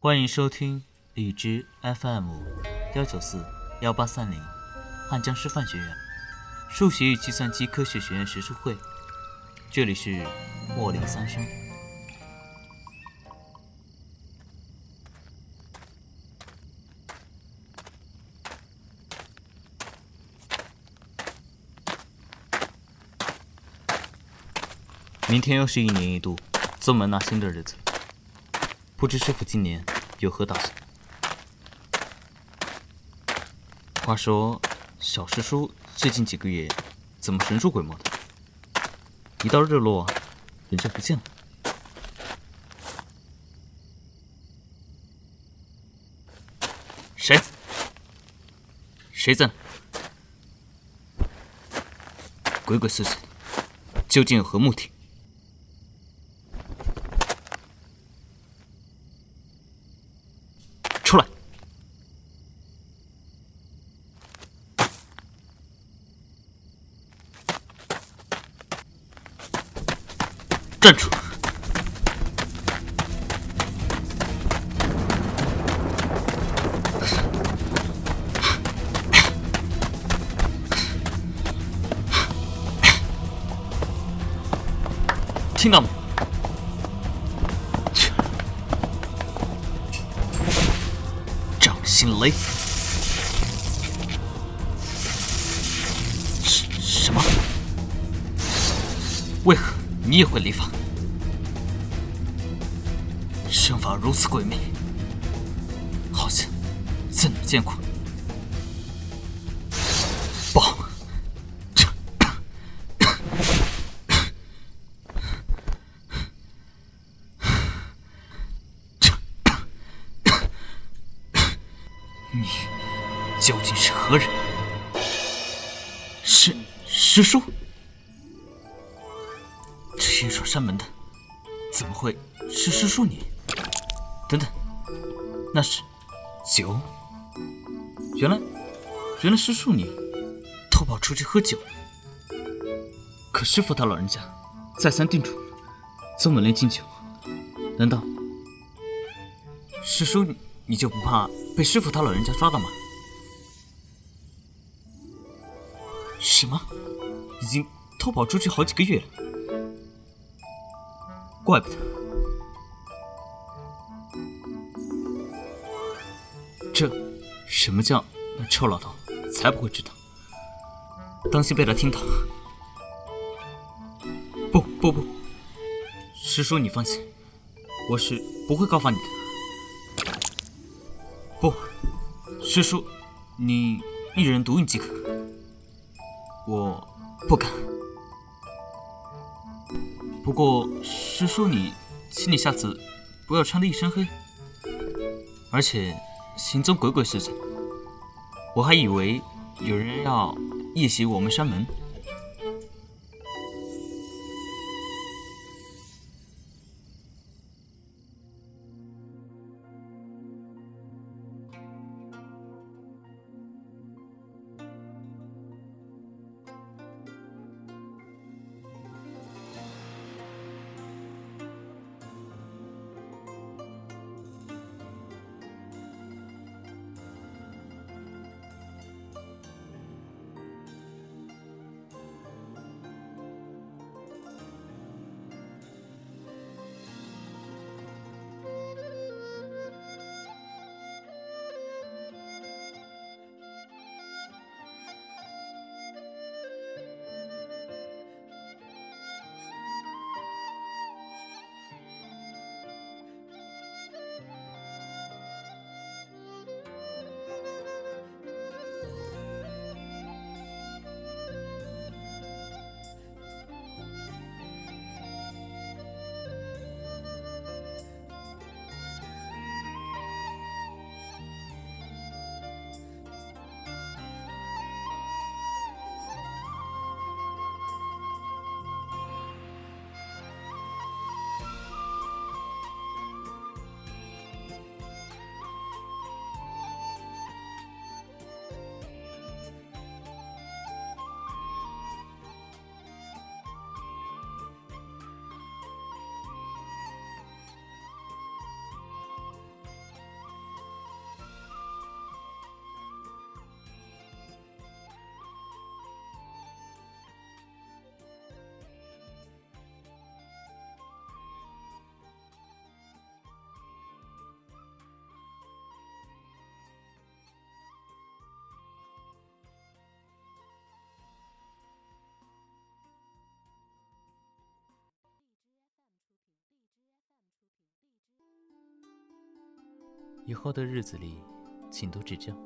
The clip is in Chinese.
欢迎收听荔枝 FM 幺九四幺八三零汉江师范学院数学与计算机科学学院学术会，这里是莫林三生。明天又是一年一度宗门纳新的日子，不知师傅今年有何打算？话说，小师叔最近几个月怎么神出鬼没的？一到日落，人就不见了。谁？谁在？鬼鬼祟祟，究竟有何目的？出来！站住！听到没？掌心雷！什什么？为何你也会离法？阵法如此诡秘，好像在哪见过。爆！这这你究竟是何人？师师叔？这阴爽山门的，怎么会是师叔你？等等，那是酒。原来，原来师叔你偷跑出去喝酒。可师傅他老人家再三叮嘱，宗门内禁酒。难道师叔你就不怕被师傅他老人家抓到吗？什么？已经偷跑出去好几个月了，怪不得。什么叫那臭老头才不会知道？当心被他听到。不不不，师叔你放心，我是不会告发你的。不，师叔，你一人独饮即可。我不敢。不过师叔你，请你下次不要穿的一身黑，而且行踪鬼鬼祟祟，我还以为有人要夜袭我们山门。以后的日子里，请多指教。